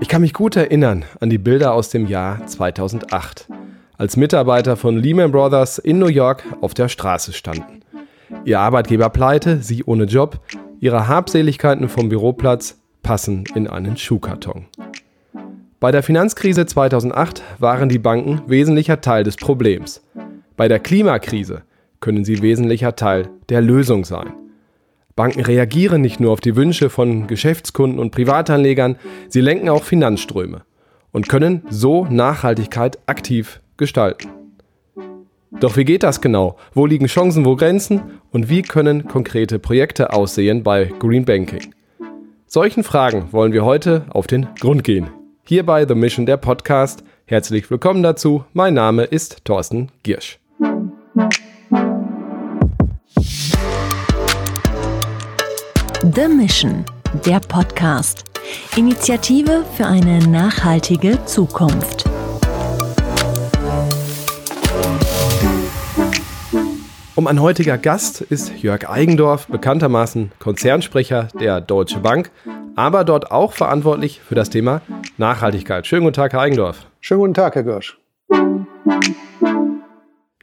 Ich kann mich gut erinnern an die Bilder aus dem Jahr 2008, als Mitarbeiter von Lehman Brothers in New York auf der Straße standen. Ihr Arbeitgeber pleite, sie ohne Job, ihre Habseligkeiten vom Büroplatz passen in einen Schuhkarton. Bei der Finanzkrise 2008 waren die Banken wesentlicher Teil des Problems. Bei der Klimakrise können sie wesentlicher Teil der Lösung sein. Banken reagieren nicht nur auf die Wünsche von Geschäftskunden und Privatanlegern, sie lenken auch Finanzströme und können so Nachhaltigkeit aktiv gestalten. Doch wie geht das genau? Wo liegen Chancen, wo Grenzen? Und wie können konkrete Projekte aussehen bei Green Banking? Solchen Fragen wollen wir heute auf den Grund gehen. Hier bei The Mission der Podcast. Herzlich willkommen dazu. Mein Name ist Thorsten Giersch. The Mission, der Podcast. Initiative für eine nachhaltige Zukunft. Und mein heutiger Gast ist Jörg Eigendorf, bekanntermaßen Konzernsprecher der Deutsche Bank, aber dort auch verantwortlich für das Thema Nachhaltigkeit. Schönen guten Tag, Herr Eigendorf. Schönen guten Tag, Herr Görsch.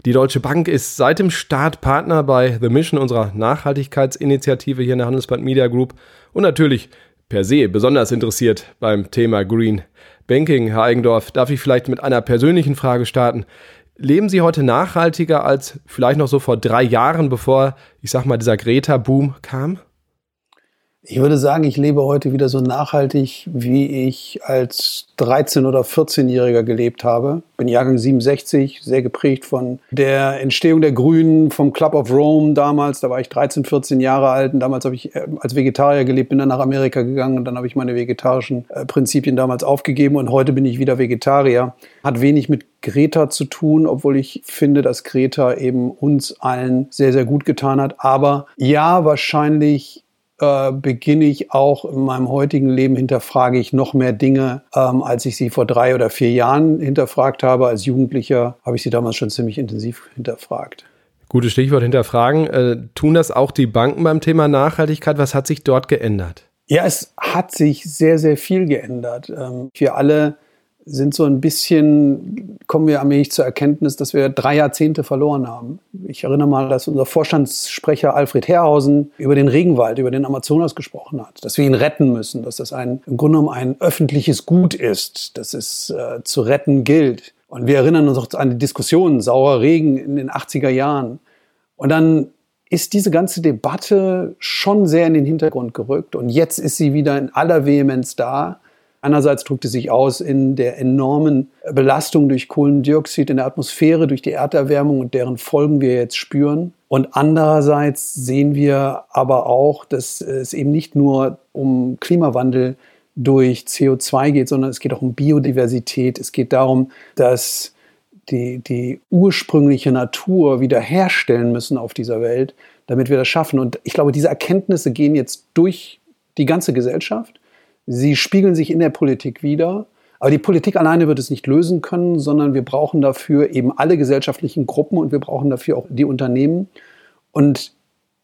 Die Deutsche Bank ist seit dem Start Partner bei The Mission, unserer Nachhaltigkeitsinitiative hier in der Handelsband Media Group und natürlich per se besonders interessiert beim Thema Green Banking. Herr Eigendorf, darf ich vielleicht mit einer persönlichen Frage starten? Leben Sie heute nachhaltiger als vielleicht noch so vor drei Jahren, bevor, ich sag mal, dieser Greta-Boom kam? Ich würde sagen, ich lebe heute wieder so nachhaltig, wie ich als 13- oder 14-Jähriger gelebt habe. Bin Jahrgang 67, sehr geprägt von der Entstehung der Grünen, vom Club of Rome damals. Da war ich 13, 14 Jahre alt und damals habe ich äh, als Vegetarier gelebt, bin dann nach Amerika gegangen und dann habe ich meine vegetarischen äh, Prinzipien damals aufgegeben und heute bin ich wieder Vegetarier. Hat wenig mit Greta zu tun, obwohl ich finde, dass Greta eben uns allen sehr, sehr gut getan hat. Aber ja, wahrscheinlich äh, beginne ich auch in meinem heutigen Leben hinterfrage ich noch mehr Dinge, ähm, als ich sie vor drei oder vier Jahren hinterfragt habe. Als Jugendlicher habe ich sie damals schon ziemlich intensiv hinterfragt. Gutes Stichwort hinterfragen. Äh, tun das auch die Banken beim Thema Nachhaltigkeit? Was hat sich dort geändert? Ja, es hat sich sehr, sehr viel geändert. Ähm, wir alle sind so ein bisschen, kommen wir allmählich zur Erkenntnis, dass wir drei Jahrzehnte verloren haben. Ich erinnere mal, dass unser Vorstandssprecher Alfred Herrhausen über den Regenwald, über den Amazonas gesprochen hat, dass wir ihn retten müssen, dass das ein, im Grunde genommen ein öffentliches Gut ist, dass es äh, zu retten gilt. Und wir erinnern uns auch an die Diskussion, saurer Regen in den 80er Jahren. Und dann ist diese ganze Debatte schon sehr in den Hintergrund gerückt. Und jetzt ist sie wieder in aller Vehemenz da. Einerseits drückt es sich aus in der enormen Belastung durch Kohlendioxid in der Atmosphäre, durch die Erderwärmung und deren Folgen wir jetzt spüren. Und andererseits sehen wir aber auch, dass es eben nicht nur um Klimawandel durch CO2 geht, sondern es geht auch um Biodiversität. Es geht darum, dass die, die ursprüngliche Natur wiederherstellen müssen auf dieser Welt, damit wir das schaffen. Und ich glaube, diese Erkenntnisse gehen jetzt durch die ganze Gesellschaft. Sie spiegeln sich in der Politik wieder. Aber die Politik alleine wird es nicht lösen können, sondern wir brauchen dafür eben alle gesellschaftlichen Gruppen und wir brauchen dafür auch die Unternehmen und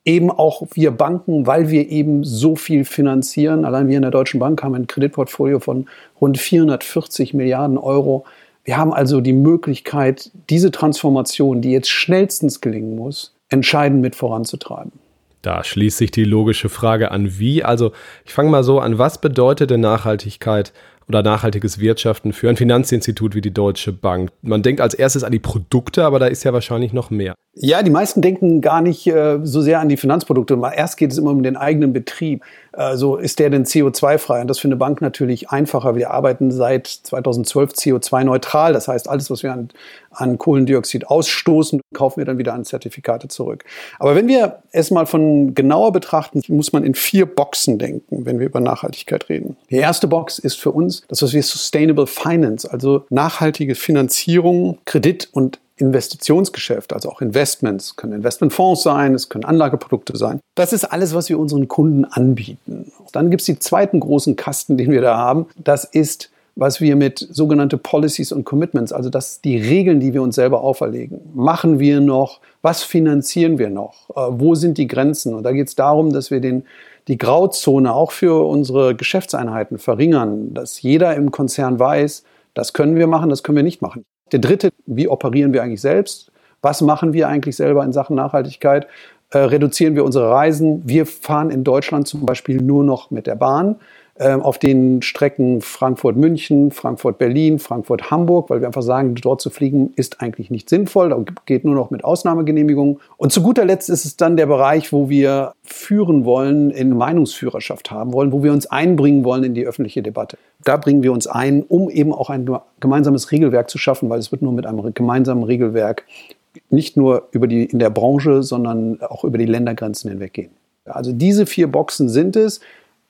eben auch wir Banken, weil wir eben so viel finanzieren. Allein wir in der Deutschen Bank haben ein Kreditportfolio von rund 440 Milliarden Euro. Wir haben also die Möglichkeit, diese Transformation, die jetzt schnellstens gelingen muss, entscheidend mit voranzutreiben. Da schließt sich die logische Frage an, wie. Also ich fange mal so an, was bedeutet denn Nachhaltigkeit oder nachhaltiges Wirtschaften für ein Finanzinstitut wie die Deutsche Bank? Man denkt als erstes an die Produkte, aber da ist ja wahrscheinlich noch mehr. Ja, die meisten denken gar nicht äh, so sehr an die Finanzprodukte. Erst geht es immer um den eigenen Betrieb. Also ist der denn CO2-frei? Und das für eine Bank natürlich einfacher. Wir arbeiten seit 2012 CO2-neutral. Das heißt, alles, was wir an, an Kohlendioxid ausstoßen, kaufen wir dann wieder an Zertifikate zurück. Aber wenn wir es mal von genauer betrachten, muss man in vier Boxen denken, wenn wir über Nachhaltigkeit reden. Die erste Box ist für uns das, was wir Sustainable Finance, also nachhaltige Finanzierung, Kredit und Investitionsgeschäft, also auch Investments, können Investmentfonds sein, es können Anlageprodukte sein. Das ist alles, was wir unseren Kunden anbieten. Dann gibt es den zweiten großen Kasten, den wir da haben. Das ist was wir mit sogenannte Policies und Commitments, also das die Regeln, die wir uns selber auferlegen. Machen wir noch? Was finanzieren wir noch? Äh, wo sind die Grenzen? Und da geht es darum, dass wir den, die Grauzone auch für unsere Geschäftseinheiten verringern, dass jeder im Konzern weiß, das können wir machen, das können wir nicht machen. Der dritte, wie operieren wir eigentlich selbst? Was machen wir eigentlich selber in Sachen Nachhaltigkeit? Äh, reduzieren wir unsere Reisen? Wir fahren in Deutschland zum Beispiel nur noch mit der Bahn. Ähm, auf den Strecken Frankfurt-München, Frankfurt-Berlin, Frankfurt-Hamburg, weil wir einfach sagen, dort zu fliegen ist eigentlich nicht sinnvoll, da geht nur noch mit Ausnahmegenehmigung. Und zu guter Letzt ist es dann der Bereich, wo wir führen wollen, in Meinungsführerschaft haben wollen, wo wir uns einbringen wollen in die öffentliche Debatte. Da bringen wir uns ein, um eben auch ein gemeinsames Regelwerk zu schaffen, weil es wird nur mit einem gemeinsamen Regelwerk nicht nur über die, in der Branche, sondern auch über die Ländergrenzen hinweg gehen. Also diese vier Boxen sind es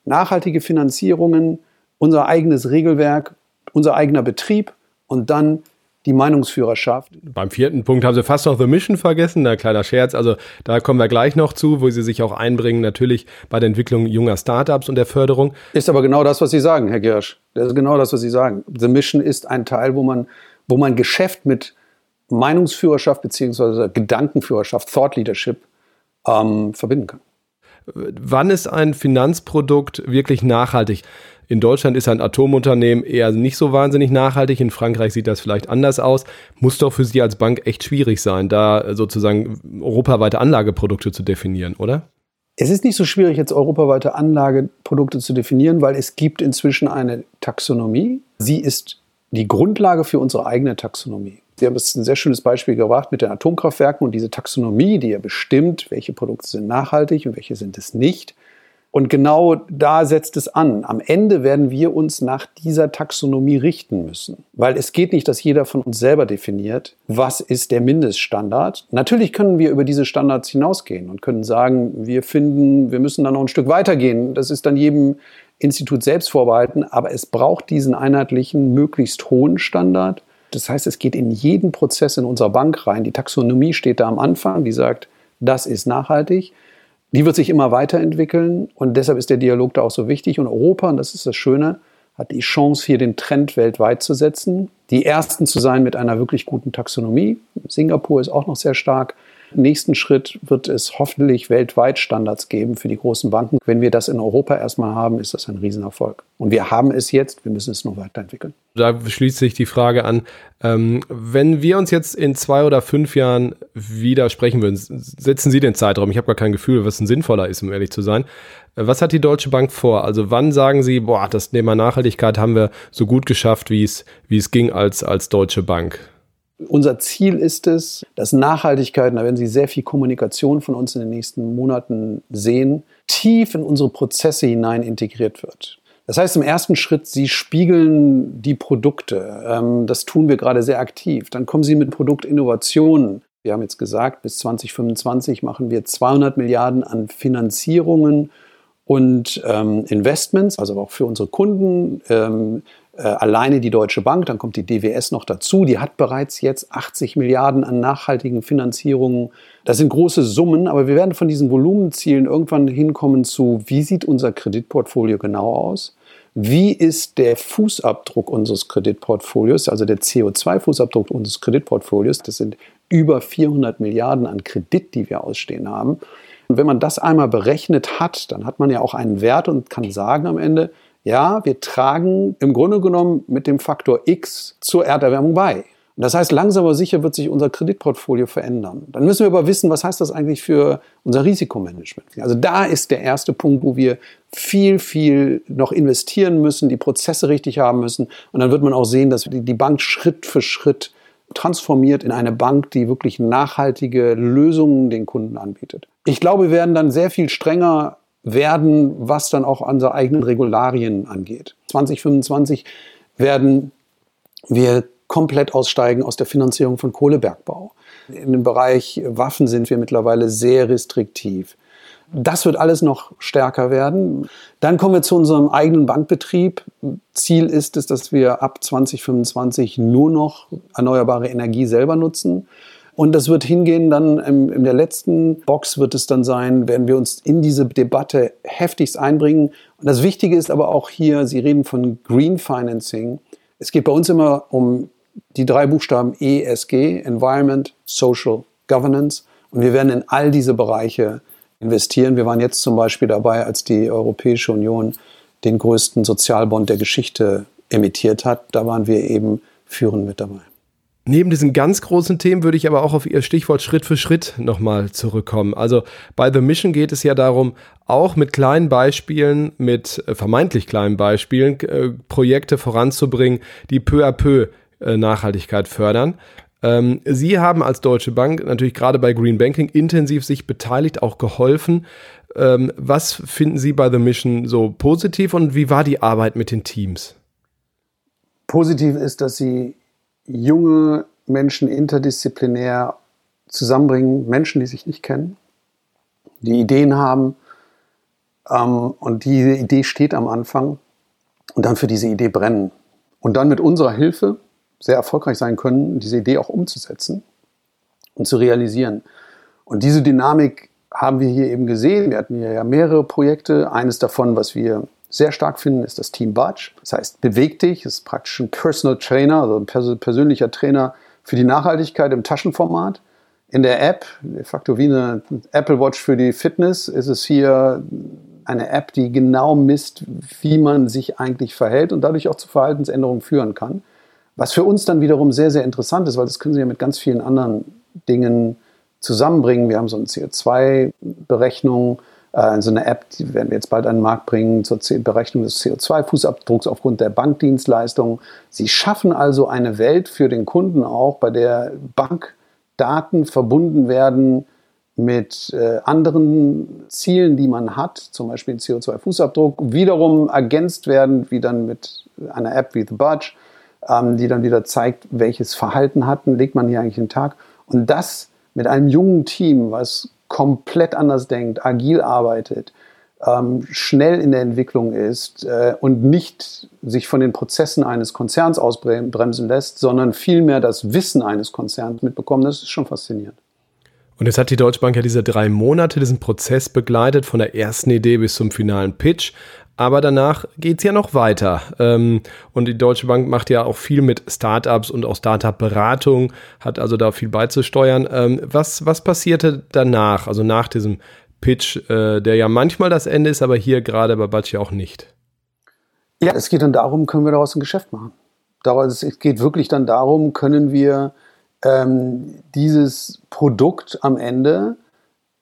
nachhaltige Finanzierungen, unser eigenes Regelwerk, unser eigener Betrieb und dann die Meinungsführerschaft. Beim vierten Punkt haben Sie fast noch The Mission vergessen, ein kleiner Scherz. Also da kommen wir gleich noch zu, wo Sie sich auch einbringen, natürlich bei der Entwicklung junger Startups und der Förderung. Ist aber genau das, was Sie sagen, Herr Girsch. Das ist genau das, was Sie sagen. The Mission ist ein Teil, wo man, wo man Geschäft mit Meinungsführerschaft beziehungsweise Gedankenführerschaft, Thought Leadership ähm, verbinden kann. Wann ist ein Finanzprodukt wirklich nachhaltig? In Deutschland ist ein Atomunternehmen eher nicht so wahnsinnig nachhaltig. In Frankreich sieht das vielleicht anders aus. Muss doch für Sie als Bank echt schwierig sein, da sozusagen europaweite Anlageprodukte zu definieren, oder? Es ist nicht so schwierig, jetzt europaweite Anlageprodukte zu definieren, weil es gibt inzwischen eine Taxonomie. Sie ist die Grundlage für unsere eigene Taxonomie. Sie haben jetzt ein sehr schönes Beispiel gebracht mit den Atomkraftwerken und diese Taxonomie, die ja bestimmt, welche Produkte sind nachhaltig und welche sind es nicht. Und genau da setzt es an. Am Ende werden wir uns nach dieser Taxonomie richten müssen. Weil es geht nicht, dass jeder von uns selber definiert, was ist der Mindeststandard. Natürlich können wir über diese Standards hinausgehen und können sagen, wir finden, wir müssen da noch ein Stück weitergehen. Das ist dann jedem Institut selbst vorbehalten. Aber es braucht diesen einheitlichen, möglichst hohen Standard das heißt, es geht in jeden Prozess in unserer Bank rein. Die Taxonomie steht da am Anfang, die sagt, das ist nachhaltig. Die wird sich immer weiterentwickeln und deshalb ist der Dialog da auch so wichtig. Und Europa, und das ist das Schöne, hat die Chance, hier den Trend weltweit zu setzen, die Ersten zu sein mit einer wirklich guten Taxonomie. Singapur ist auch noch sehr stark. Nächsten Schritt wird es hoffentlich weltweit Standards geben für die großen Banken. Wenn wir das in Europa erstmal haben, ist das ein Riesenerfolg. Und wir haben es jetzt, wir müssen es noch weiterentwickeln. Da schließt sich die Frage an, ähm, wenn wir uns jetzt in zwei oder fünf Jahren wieder sprechen würden, setzen Sie den Zeitraum, ich habe gar kein Gefühl, was ein sinnvoller ist, um ehrlich zu sein. Äh, was hat die Deutsche Bank vor? Also wann sagen Sie, boah, das Thema Nachhaltigkeit haben wir so gut geschafft, wie es, wie es ging als, als Deutsche Bank? Unser Ziel ist es, dass Nachhaltigkeit, da werden Sie sehr viel Kommunikation von uns in den nächsten Monaten sehen, tief in unsere Prozesse hinein integriert wird. Das heißt im ersten Schritt, Sie spiegeln die Produkte. Ähm, das tun wir gerade sehr aktiv. Dann kommen Sie mit Produktinnovationen. Wir haben jetzt gesagt, bis 2025 machen wir 200 Milliarden an Finanzierungen und ähm, Investments, also auch für unsere Kunden. Ähm, äh, alleine die Deutsche Bank, dann kommt die DWS noch dazu, die hat bereits jetzt 80 Milliarden an nachhaltigen Finanzierungen. Das sind große Summen, aber wir werden von diesen Volumenzielen irgendwann hinkommen zu, wie sieht unser Kreditportfolio genau aus? Wie ist der Fußabdruck unseres Kreditportfolios, also der CO2-Fußabdruck unseres Kreditportfolios? Das sind über 400 Milliarden an Kredit, die wir ausstehen haben. Und wenn man das einmal berechnet hat, dann hat man ja auch einen Wert und kann sagen am Ende, ja, wir tragen im Grunde genommen mit dem Faktor X zur Erderwärmung bei. Und das heißt, langsam aber sicher wird sich unser Kreditportfolio verändern. Dann müssen wir aber wissen, was heißt das eigentlich für unser Risikomanagement? Also da ist der erste Punkt, wo wir viel, viel noch investieren müssen, die Prozesse richtig haben müssen. Und dann wird man auch sehen, dass die Bank Schritt für Schritt transformiert in eine Bank, die wirklich nachhaltige Lösungen den Kunden anbietet. Ich glaube, wir werden dann sehr viel strenger werden, was dann auch unsere eigenen Regularien angeht. 2025 werden wir komplett aussteigen aus der Finanzierung von Kohlebergbau. In dem Bereich Waffen sind wir mittlerweile sehr restriktiv. Das wird alles noch stärker werden. Dann kommen wir zu unserem eigenen Bankbetrieb. Ziel ist es, dass wir ab 2025 nur noch erneuerbare Energie selber nutzen. Und das wird hingehen dann in, in der letzten Box wird es dann sein, werden wir uns in diese Debatte heftigst einbringen. Und das Wichtige ist aber auch hier, Sie reden von Green Financing. Es geht bei uns immer um die drei Buchstaben ESG, Environment, Social, Governance. Und wir werden in all diese Bereiche investieren. Wir waren jetzt zum Beispiel dabei, als die Europäische Union den größten Sozialbond der Geschichte emittiert hat. Da waren wir eben führend mit dabei. Neben diesen ganz großen Themen würde ich aber auch auf Ihr Stichwort Schritt für Schritt nochmal zurückkommen. Also bei The Mission geht es ja darum, auch mit kleinen Beispielen, mit äh, vermeintlich kleinen Beispielen, äh, Projekte voranzubringen, die peu à peu äh, Nachhaltigkeit fördern. Ähm, Sie haben als Deutsche Bank natürlich gerade bei Green Banking intensiv sich beteiligt, auch geholfen. Ähm, was finden Sie bei The Mission so positiv und wie war die Arbeit mit den Teams? Positiv ist, dass Sie junge Menschen interdisziplinär zusammenbringen, Menschen, die sich nicht kennen, die Ideen haben ähm, und diese Idee steht am Anfang und dann für diese Idee brennen und dann mit unserer Hilfe sehr erfolgreich sein können, diese Idee auch umzusetzen und zu realisieren. Und diese Dynamik haben wir hier eben gesehen. Wir hatten hier ja mehrere Projekte. Eines davon, was wir sehr stark finden, ist das Team Budge. Das heißt, beweg dich, ist praktisch ein Personal Trainer, also ein persönlicher Trainer für die Nachhaltigkeit im Taschenformat. In der App, de facto wie eine Apple Watch für die Fitness, ist es hier eine App, die genau misst, wie man sich eigentlich verhält und dadurch auch zu Verhaltensänderungen führen kann. Was für uns dann wiederum sehr, sehr interessant ist, weil das können Sie ja mit ganz vielen anderen Dingen zusammenbringen. Wir haben so eine CO2-Berechnung, äh, so eine App, die werden wir jetzt bald an den Markt bringen zur Berechnung des CO2-Fußabdrucks aufgrund der Bankdienstleistungen. Sie schaffen also eine Welt für den Kunden auch, bei der Bankdaten verbunden werden mit äh, anderen Zielen, die man hat, zum Beispiel CO2-Fußabdruck, wiederum ergänzt werden, wie dann mit einer App wie The Budge, ähm, die dann wieder zeigt, welches Verhalten hatten, legt man hier eigentlich den Tag. Und das mit einem jungen Team, was komplett anders denkt, agil arbeitet, ähm, schnell in der Entwicklung ist äh, und nicht sich von den Prozessen eines Konzerns ausbremsen lässt, sondern vielmehr das Wissen eines Konzerns mitbekommen, das ist schon faszinierend. Und jetzt hat die Deutsche Bank ja diese drei Monate diesen Prozess begleitet, von der ersten Idee bis zum finalen Pitch. Aber danach geht es ja noch weiter. Ähm, und die Deutsche Bank macht ja auch viel mit Startups und auch Startup-Beratung, hat also da viel beizusteuern. Ähm, was, was passierte danach, also nach diesem Pitch, äh, der ja manchmal das Ende ist, aber hier gerade bei Batsch auch nicht? Ja, es geht dann darum, können wir daraus ein Geschäft machen. Es geht wirklich dann darum, können wir ähm, dieses Produkt am Ende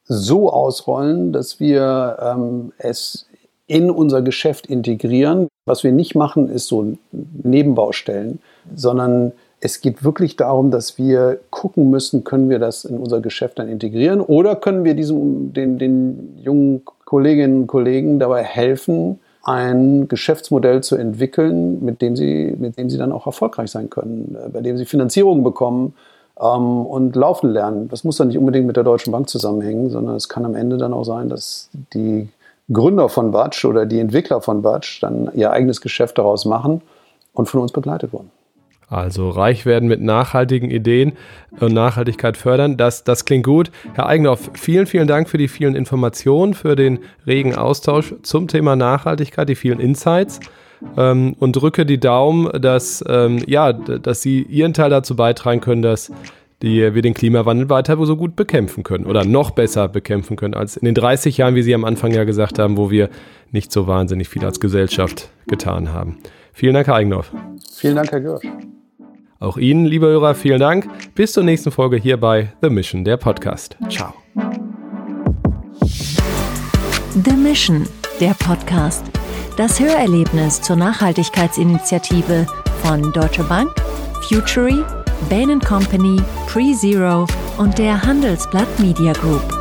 so ausrollen, dass wir ähm, es in unser Geschäft integrieren. Was wir nicht machen, ist so Nebenbaustellen, sondern es geht wirklich darum, dass wir gucken müssen, können wir das in unser Geschäft dann integrieren oder können wir diesem, den, den jungen Kolleginnen und Kollegen dabei helfen, ein Geschäftsmodell zu entwickeln, mit dem sie, mit dem sie dann auch erfolgreich sein können, äh, bei dem sie Finanzierung bekommen ähm, und laufen lernen. Das muss dann nicht unbedingt mit der Deutschen Bank zusammenhängen, sondern es kann am Ende dann auch sein, dass die Gründer von Batsch oder die Entwickler von Batsch dann ihr eigenes Geschäft daraus machen und von uns begleitet wurden. Also reich werden mit nachhaltigen Ideen und Nachhaltigkeit fördern. Das, das klingt gut. Herr Eigenhoff, vielen, vielen Dank für die vielen Informationen, für den regen Austausch zum Thema Nachhaltigkeit, die vielen Insights. Ähm, und drücke die Daumen, dass, ähm, ja, dass Sie Ihren Teil dazu beitragen können, dass die wir den Klimawandel weiter so gut bekämpfen können oder noch besser bekämpfen können als in den 30 Jahren, wie Sie am Anfang ja gesagt haben, wo wir nicht so wahnsinnig viel als Gesellschaft getan haben. Vielen Dank, Herr Eigenhoff. Vielen Dank, Herr Görsch. Auch Ihnen, liebe Hörer, vielen Dank. Bis zur nächsten Folge hier bei The Mission, der Podcast. Ciao. The Mission, der Podcast. Das Hörerlebnis zur Nachhaltigkeitsinitiative von Deutsche Bank, Futury Bain Company, PreZero und der Handelsblatt Media Group.